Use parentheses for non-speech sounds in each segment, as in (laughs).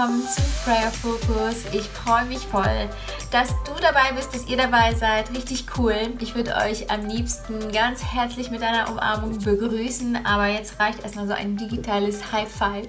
willkommen zum Prayer Focus. Ich freue mich voll, dass du dabei bist, dass ihr dabei seid. Richtig cool. Ich würde euch am liebsten ganz herzlich mit einer Umarmung begrüßen, aber jetzt reicht erstmal so ein digitales High Five.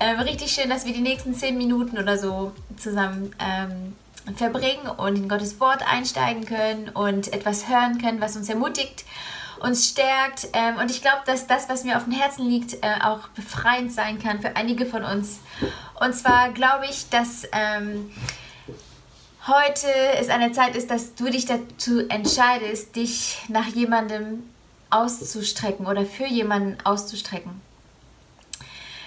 Ähm, richtig schön, dass wir die nächsten 10 Minuten oder so zusammen ähm, verbringen und in Gottes Wort einsteigen können und etwas hören können, was uns ermutigt uns stärkt. Ähm, und ich glaube, dass das, was mir auf dem Herzen liegt, äh, auch befreiend sein kann für einige von uns. Und zwar glaube ich, dass ähm, heute es eine Zeit ist, dass du dich dazu entscheidest, dich nach jemandem auszustrecken oder für jemanden auszustrecken.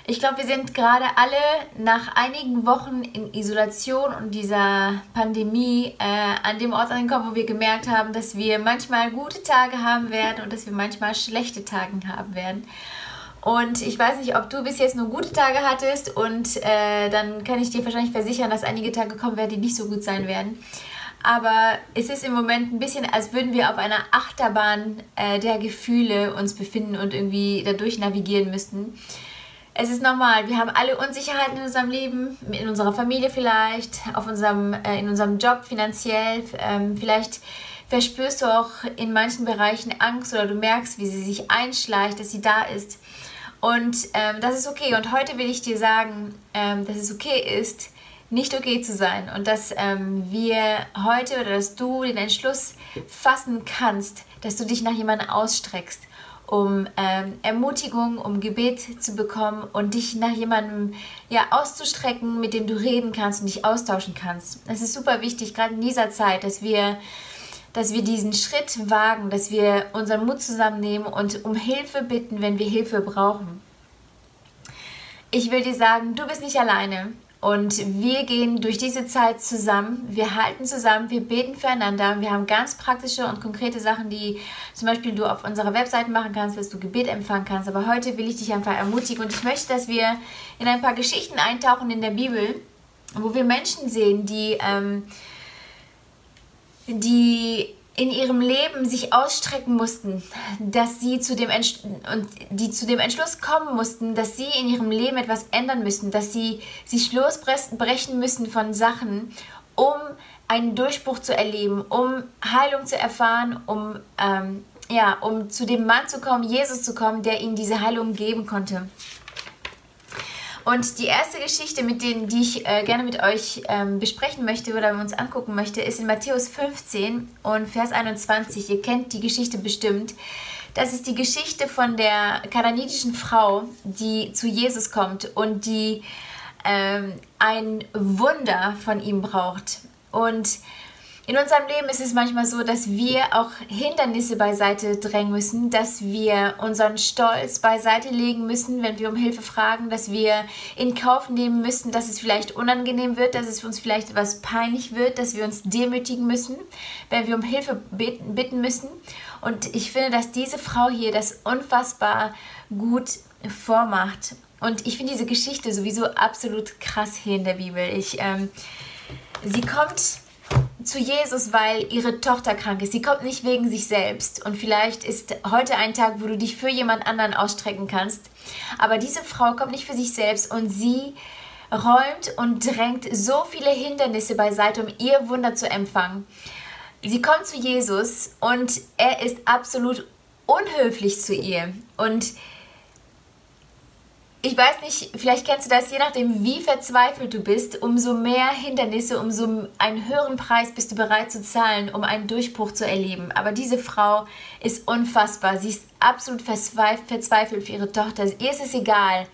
Ich glaube, wir sind gerade alle nach einigen Wochen in Isolation und dieser Pandemie äh, an dem Ort angekommen, wo wir gemerkt haben, dass wir manchmal gute Tage haben werden und dass wir manchmal schlechte Tage haben werden. Und ich weiß nicht, ob du bis jetzt nur gute Tage hattest und äh, dann kann ich dir wahrscheinlich versichern, dass einige Tage kommen werden, die nicht so gut sein werden. Aber es ist im Moment ein bisschen, als würden wir auf einer Achterbahn äh, der Gefühle uns befinden und irgendwie dadurch navigieren müssten es ist normal. Wir haben alle Unsicherheiten in unserem Leben, in unserer Familie vielleicht, auf unserem, äh, in unserem Job finanziell. Ähm, vielleicht verspürst du auch in manchen Bereichen Angst oder du merkst, wie sie sich einschleicht, dass sie da ist. Und ähm, das ist okay. Und heute will ich dir sagen, ähm, dass es okay ist, nicht okay zu sein. Und dass ähm, wir heute oder dass du den Entschluss fassen kannst, dass du dich nach jemandem ausstreckst um ähm, Ermutigung, um Gebet zu bekommen und dich nach jemandem ja, auszustrecken, mit dem du reden kannst und dich austauschen kannst. Es ist super wichtig, gerade in dieser Zeit, dass wir, dass wir diesen Schritt wagen, dass wir unseren Mut zusammennehmen und um Hilfe bitten, wenn wir Hilfe brauchen. Ich will dir sagen, du bist nicht alleine. Und wir gehen durch diese Zeit zusammen, wir halten zusammen, wir beten füreinander. Wir haben ganz praktische und konkrete Sachen, die zum Beispiel du auf unserer Webseite machen kannst, dass du Gebet empfangen kannst. Aber heute will ich dich einfach ermutigen und ich möchte, dass wir in ein paar Geschichten eintauchen in der Bibel, wo wir Menschen sehen, die, ähm, die in ihrem Leben sich ausstrecken mussten, dass sie zu dem und die zu dem Entschluss kommen mussten, dass sie in ihrem Leben etwas ändern müssen, dass sie sich losbrechen müssen von Sachen, um einen Durchbruch zu erleben, um Heilung zu erfahren, um ähm, ja, um zu dem Mann zu kommen, Jesus zu kommen, der ihnen diese Heilung geben konnte. Und die erste Geschichte, mit denen, die ich äh, gerne mit euch ähm, besprechen möchte oder uns angucken möchte, ist in Matthäus 15 und Vers 21. Ihr kennt die Geschichte bestimmt. Das ist die Geschichte von der kananitischen Frau, die zu Jesus kommt und die ähm, ein Wunder von ihm braucht. Und in unserem Leben ist es manchmal so, dass wir auch Hindernisse beiseite drängen müssen, dass wir unseren Stolz beiseite legen müssen, wenn wir um Hilfe fragen, dass wir in Kauf nehmen müssen, dass es vielleicht unangenehm wird, dass es für uns vielleicht etwas peinlich wird, dass wir uns demütigen müssen, wenn wir um Hilfe bitten müssen. Und ich finde, dass diese Frau hier das unfassbar gut vormacht. Und ich finde diese Geschichte sowieso absolut krass hier in der Bibel. Ich, ähm, sie kommt zu Jesus, weil ihre Tochter krank ist. Sie kommt nicht wegen sich selbst. Und vielleicht ist heute ein Tag, wo du dich für jemand anderen ausstrecken kannst. Aber diese Frau kommt nicht für sich selbst und sie räumt und drängt so viele Hindernisse beiseite, um ihr Wunder zu empfangen. Sie kommt zu Jesus und er ist absolut unhöflich zu ihr. Und ich weiß nicht, vielleicht kennst du das, je nachdem, wie verzweifelt du bist, umso mehr Hindernisse, umso einen höheren Preis bist du bereit zu zahlen, um einen Durchbruch zu erleben. Aber diese Frau ist unfassbar. Sie ist absolut verzweifelt für ihre Tochter. Ihr ist es egal,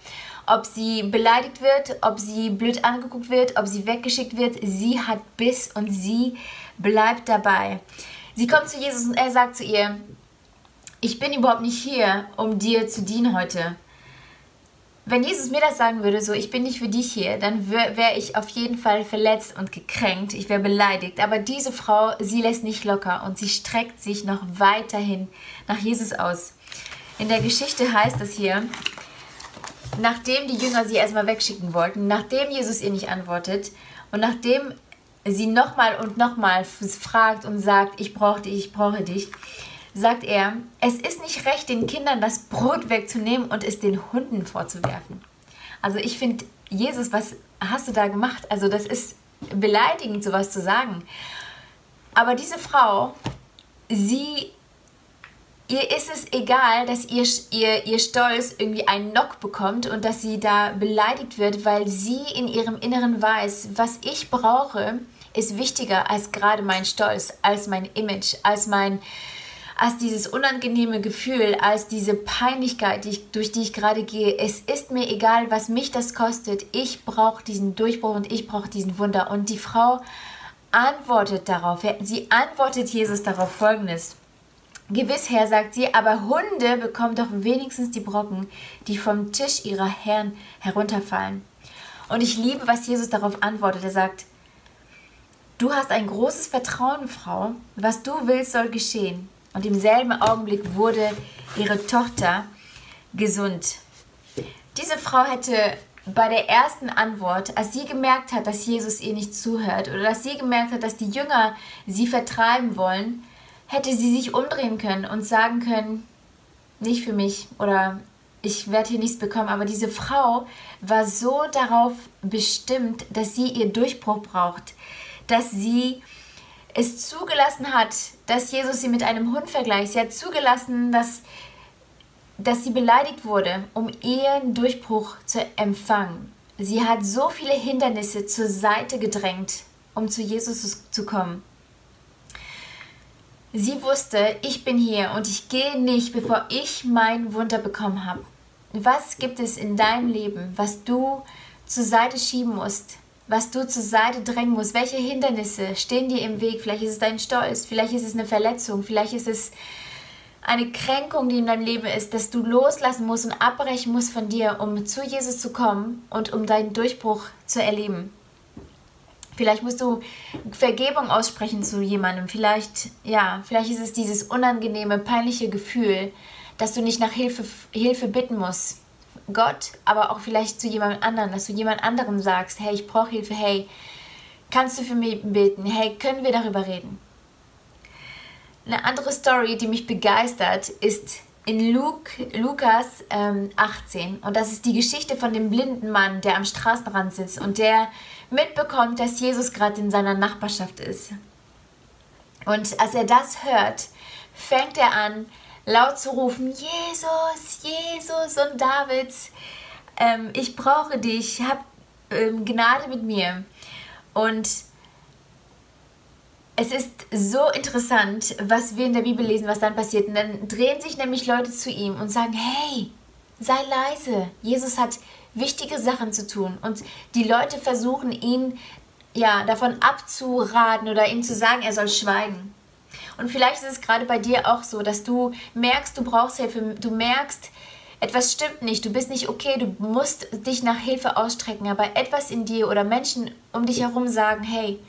ob sie beleidigt wird, ob sie blöd angeguckt wird, ob sie weggeschickt wird. Sie hat Biss und sie bleibt dabei. Sie kommt zu Jesus und er sagt zu ihr, ich bin überhaupt nicht hier, um dir zu dienen heute wenn Jesus mir das sagen würde, so ich bin nicht für dich hier, dann wäre wär ich auf jeden Fall verletzt und gekränkt, ich wäre beleidigt. Aber diese Frau, sie lässt nicht locker und sie streckt sich noch weiterhin nach Jesus aus. In der Geschichte heißt es hier, nachdem die Jünger sie erstmal wegschicken wollten, nachdem Jesus ihr nicht antwortet und nachdem sie nochmal und nochmal fragt und sagt, ich brauche dich, ich brauche dich, sagt er, es ist nicht recht, den Kindern das Brot wegzunehmen und es den Hunden vorzuwerfen. Also ich finde, Jesus, was hast du da gemacht? Also das ist beleidigend, sowas zu sagen. Aber diese Frau, sie, ihr ist es egal, dass ihr, ihr, ihr Stolz irgendwie einen Knock bekommt und dass sie da beleidigt wird, weil sie in ihrem Inneren weiß, was ich brauche, ist wichtiger als gerade mein Stolz, als mein Image, als mein, als dieses unangenehme Gefühl, als diese Peinlichkeit, die ich, durch die ich gerade gehe. Es ist mir egal, was mich das kostet. Ich brauche diesen Durchbruch und ich brauche diesen Wunder. Und die Frau antwortet darauf. Sie antwortet Jesus darauf folgendes. Gewiss, Herr, sagt sie, aber Hunde bekommen doch wenigstens die Brocken, die vom Tisch ihrer Herren herunterfallen. Und ich liebe, was Jesus darauf antwortet. Er sagt, du hast ein großes Vertrauen, Frau. Was du willst, soll geschehen. Und im selben Augenblick wurde ihre Tochter gesund. Diese Frau hätte bei der ersten Antwort, als sie gemerkt hat, dass Jesus ihr nicht zuhört oder dass sie gemerkt hat, dass die Jünger sie vertreiben wollen, hätte sie sich umdrehen können und sagen können, nicht für mich oder ich werde hier nichts bekommen. Aber diese Frau war so darauf bestimmt, dass sie ihr Durchbruch braucht, dass sie es zugelassen hat, dass Jesus sie mit einem Hund vergleicht. Sie hat zugelassen, dass, dass sie beleidigt wurde, um ihren Durchbruch zu empfangen. Sie hat so viele Hindernisse zur Seite gedrängt, um zu Jesus zu kommen. Sie wusste, ich bin hier und ich gehe nicht, bevor ich mein Wunder bekommen habe. Was gibt es in deinem Leben, was du zur Seite schieben musst, was du zur Seite drängen musst, welche Hindernisse stehen dir im Weg. Vielleicht ist es dein Stolz, vielleicht ist es eine Verletzung, vielleicht ist es eine Kränkung, die in deinem Leben ist, dass du loslassen musst und abbrechen musst von dir, um zu Jesus zu kommen und um deinen Durchbruch zu erleben. Vielleicht musst du Vergebung aussprechen zu jemandem. Vielleicht, ja, vielleicht ist es dieses unangenehme, peinliche Gefühl, dass du nicht nach Hilfe, Hilfe bitten musst. Gott, aber auch vielleicht zu jemand anderem, dass du jemand anderem sagst, hey, ich brauche Hilfe, hey, kannst du für mich beten, hey, können wir darüber reden? Eine andere Story, die mich begeistert, ist in Luke, Lukas ähm, 18 und das ist die Geschichte von dem blinden Mann, der am Straßenrand sitzt und der mitbekommt, dass Jesus gerade in seiner Nachbarschaft ist. Und als er das hört, fängt er an, laut zu rufen, Jesus, Jesus und Davids, ähm, ich brauche dich, hab ähm, Gnade mit mir. Und es ist so interessant, was wir in der Bibel lesen, was dann passiert. Und dann drehen sich nämlich Leute zu ihm und sagen, hey, sei leise. Jesus hat wichtige Sachen zu tun. Und die Leute versuchen ihn ja davon abzuraten oder ihm zu sagen, er soll schweigen. Und vielleicht ist es gerade bei dir auch so, dass du merkst, du brauchst Hilfe, du merkst, etwas stimmt nicht, du bist nicht okay, du musst dich nach Hilfe ausstrecken, aber etwas in dir oder Menschen um dich herum sagen, hey,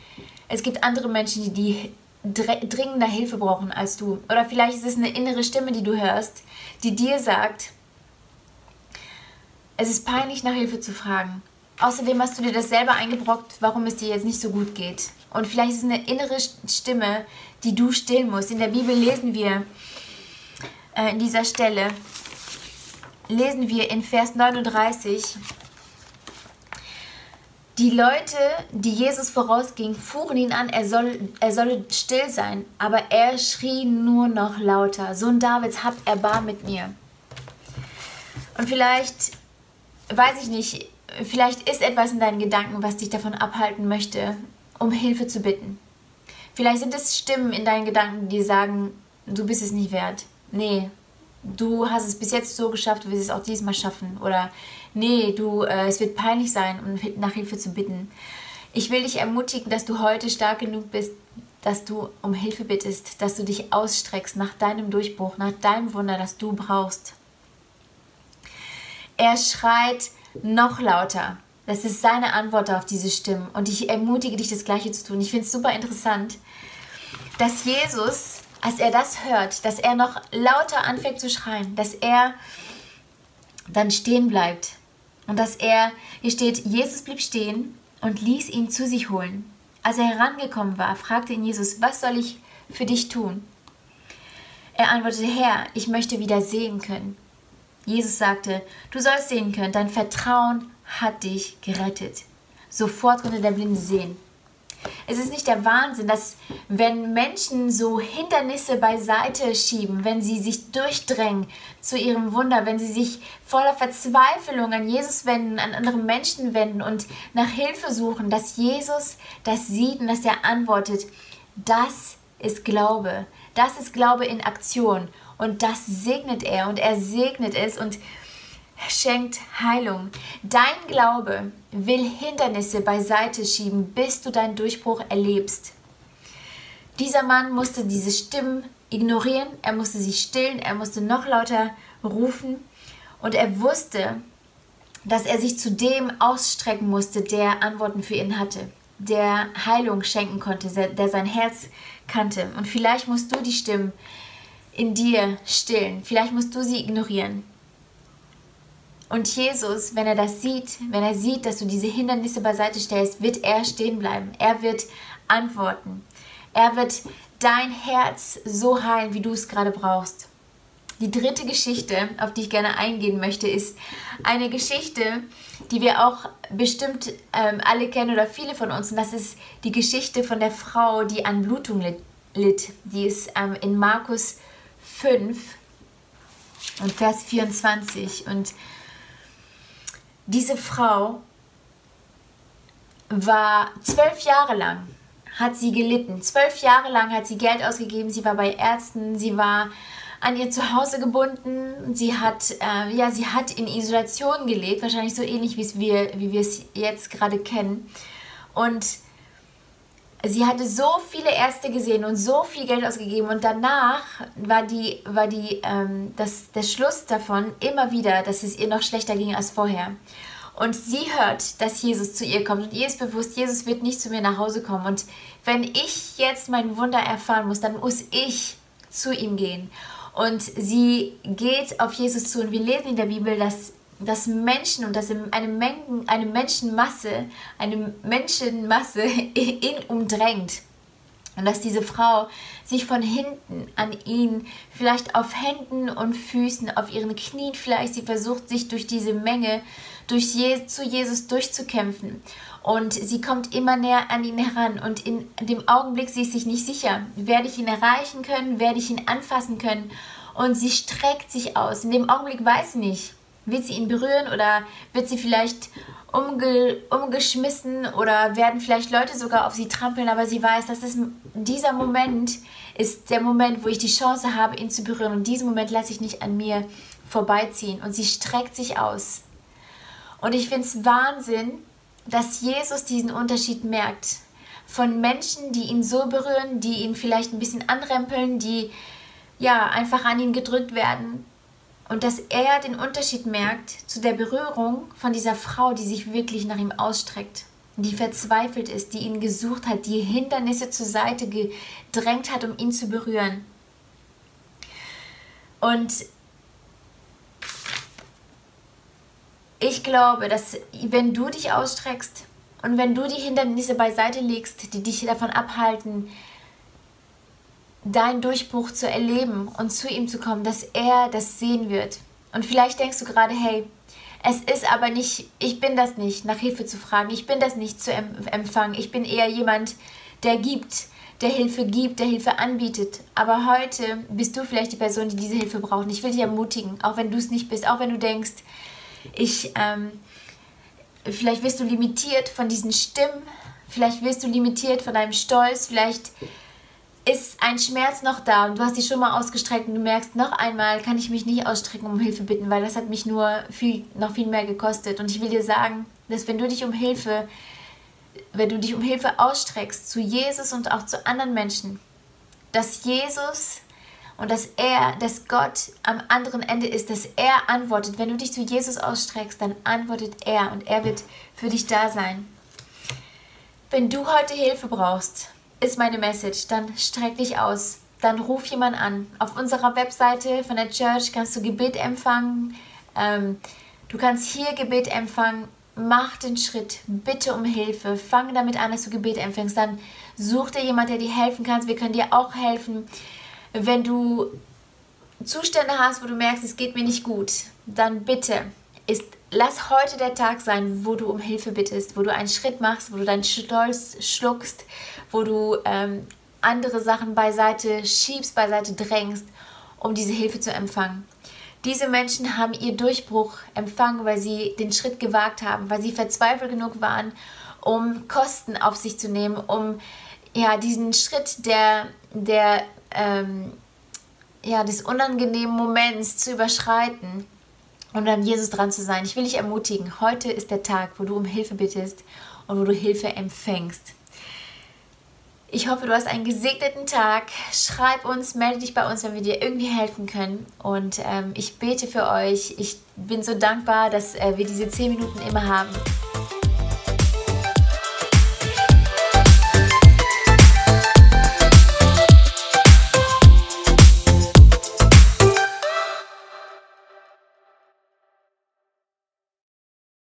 es gibt andere Menschen, die, dringender Hilfe brauchen als du. Oder vielleicht ist es eine innere Stimme, die du hörst, die dir sagt, es ist peinlich, nach Hilfe zu fragen. Außerdem hast du dir das selber eingebrockt, warum es dir jetzt nicht so gut geht. Und vielleicht ist es eine innere Stimme, die du stillen musst. In der Bibel lesen wir äh, in dieser Stelle, lesen wir in Vers 39, die Leute, die Jesus vorausgingen, fuhren ihn an, er, soll, er solle still sein, aber er schrie nur noch lauter, Sohn Davids, hab Erbarm mit mir. Und vielleicht, weiß ich nicht, vielleicht ist etwas in deinen Gedanken, was dich davon abhalten möchte, um Hilfe zu bitten. Vielleicht sind es Stimmen in deinen Gedanken, die sagen, du bist es nicht wert. Nee, du hast es bis jetzt so geschafft, du wirst es auch diesmal schaffen. Oder nee, du, äh, es wird peinlich sein, um nach Hilfe zu bitten. Ich will dich ermutigen, dass du heute stark genug bist, dass du um Hilfe bittest, dass du dich ausstreckst nach deinem Durchbruch, nach deinem Wunder, das du brauchst. Er schreit noch lauter. Das ist seine Antwort auf diese Stimmen. Und ich ermutige dich, das Gleiche zu tun. Ich finde es super interessant, dass Jesus, als er das hört, dass er noch lauter anfängt zu schreien, dass er dann stehen bleibt Und dass er, hier steht, Jesus blieb stehen und ließ ihn zu sich holen. Als er herangekommen war, fragte ihn Jesus, was soll ich für dich tun? Er antwortete, Herr, ich möchte wieder sehen können. Jesus sagte, du sollst sehen können, dein Vertrauen hat dich gerettet. Sofort konnte der Blinde sehen. Es ist nicht der Wahnsinn, dass wenn Menschen so Hindernisse beiseite schieben, wenn sie sich durchdrängen zu ihrem Wunder, wenn sie sich voller Verzweiflung an Jesus wenden, an andere Menschen wenden und nach Hilfe suchen, dass Jesus das sieht und dass er antwortet, das ist Glaube. Das ist Glaube in Aktion und das segnet er und er segnet es und schenkt Heilung. Dein Glaube will Hindernisse beiseite schieben, bis du deinen Durchbruch erlebst. Dieser Mann musste diese Stimmen ignorieren, er musste sie stillen, er musste noch lauter rufen und er wusste, dass er sich zu dem ausstrecken musste, der Antworten für ihn hatte, der Heilung schenken konnte, der sein Herz kannte. Und vielleicht musst du die Stimmen in dir stillen, vielleicht musst du sie ignorieren. Und Jesus, wenn er das sieht, wenn er sieht, dass du diese Hindernisse beiseite stellst, wird er stehen bleiben. Er wird antworten. Er wird dein Herz so heilen, wie du es gerade brauchst. Die dritte Geschichte, auf die ich gerne eingehen möchte, ist eine Geschichte, die wir auch bestimmt ähm, alle kennen oder viele von uns. Und das ist die Geschichte von der Frau, die an Blutung litt. Die ist ähm, in Markus 5 und Vers 24. Und diese Frau war zwölf Jahre lang, hat sie gelitten. Zwölf Jahre lang hat sie Geld ausgegeben, sie war bei Ärzten, sie war an ihr Zuhause gebunden, sie hat, äh, ja, sie hat in Isolation gelebt, wahrscheinlich so ähnlich wir, wie wir es jetzt gerade kennen. Und sie hatte so viele Ärzte gesehen und so viel Geld ausgegeben und danach war, die, war die, ähm, das, der Schluss davon immer wieder, dass es ihr noch schlechter ging als vorher. Und sie hört, dass Jesus zu ihr kommt und ihr ist bewusst, Jesus wird nicht zu mir nach Hause kommen. Und wenn ich jetzt mein Wunder erfahren muss, dann muss ich zu ihm gehen. Und sie geht auf Jesus zu und wir lesen in der Bibel, dass dass Menschen und dass eine, Mengen, eine Menschenmasse, eine Menschenmasse (laughs) ihn umdrängt. Und dass diese Frau sich von hinten an ihn, vielleicht auf Händen und Füßen, auf ihren Knien vielleicht, sie versucht sich durch diese Menge durch Je zu Jesus durchzukämpfen. Und sie kommt immer näher an ihn heran. Und in dem Augenblick, sie ist sich nicht sicher, werde ich ihn erreichen können, werde ich ihn anfassen können. Und sie streckt sich aus. In dem Augenblick weiß sie nicht, wird sie ihn berühren oder wird sie vielleicht umge umgeschmissen oder werden vielleicht Leute sogar auf sie trampeln, aber sie weiß, dass es dieser Moment ist der Moment, wo ich die Chance habe, ihn zu berühren. Und diesen Moment lasse ich nicht an mir vorbeiziehen. Und sie streckt sich aus. Und ich finde es Wahnsinn, dass Jesus diesen Unterschied merkt. Von Menschen, die ihn so berühren, die ihn vielleicht ein bisschen anrempeln, die ja einfach an ihn gedrückt werden, und dass er den Unterschied merkt zu der Berührung von dieser Frau, die sich wirklich nach ihm ausstreckt, die verzweifelt ist, die ihn gesucht hat, die Hindernisse zur Seite gedrängt hat, um ihn zu berühren. Und ich glaube, dass wenn du dich ausstreckst und wenn du die Hindernisse beiseite legst, die dich davon abhalten, deinen Durchbruch zu erleben und zu ihm zu kommen, dass er das sehen wird. Und vielleicht denkst du gerade, hey, es ist aber nicht, ich bin das nicht, nach Hilfe zu fragen, ich bin das nicht zu empfangen, ich bin eher jemand, der gibt, der Hilfe gibt, der Hilfe anbietet. Aber heute bist du vielleicht die Person, die diese Hilfe braucht. Ich will dich ermutigen, auch wenn du es nicht bist, auch wenn du denkst, ich, ähm, vielleicht wirst du limitiert von diesen Stimmen, vielleicht wirst du limitiert von deinem Stolz, vielleicht ist ein Schmerz noch da und du hast dich schon mal ausgestreckt und du merkst, noch einmal kann ich mich nicht ausstrecken, um Hilfe bitten, weil das hat mich nur viel, noch viel mehr gekostet. Und ich will dir sagen, dass wenn du dich um Hilfe, wenn du dich um Hilfe ausstreckst zu Jesus und auch zu anderen Menschen, dass Jesus und dass er, dass Gott am anderen Ende ist, dass er antwortet. Wenn du dich zu Jesus ausstreckst, dann antwortet er und er wird für dich da sein. Wenn du heute Hilfe brauchst, ist meine Message. Dann streck dich aus. Dann ruf jemand an. Auf unserer Webseite von der Church kannst du Gebet empfangen. Ähm, Du kannst hier Gebet empfangen. Mach den Schritt, bitte um Hilfe. Fang damit an, dass du Gebet empfängst. Dann such dir jemand, der dir helfen kann. Wir können dir auch helfen. Wenn du Zustände hast, wo du merkst, es geht mir nicht gut, dann bitte ist, lass heute der Tag sein, wo du um Hilfe bittest, wo du einen Schritt machst, wo du deinen Stolz schluckst, wo du ähm, andere Sachen beiseite schiebst, beiseite drängst, um diese Hilfe zu empfangen. Diese Menschen haben ihr Durchbruch empfangen, weil sie den Schritt gewagt haben, weil sie verzweifelt genug waren, um Kosten auf sich zu nehmen, um ja, diesen Schritt der, der ähm, ja, des unangenehmen Moments zu überschreiten und an Jesus dran zu sein. Ich will dich ermutigen, heute ist der Tag, wo du um Hilfe bittest und wo du Hilfe empfängst. Ich hoffe, du hast einen gesegneten Tag. Schreib uns, melde dich bei uns, wenn wir dir irgendwie helfen können. Und ähm, ich bete für euch. Ich bin so dankbar, dass äh, wir diese zehn Minuten immer haben.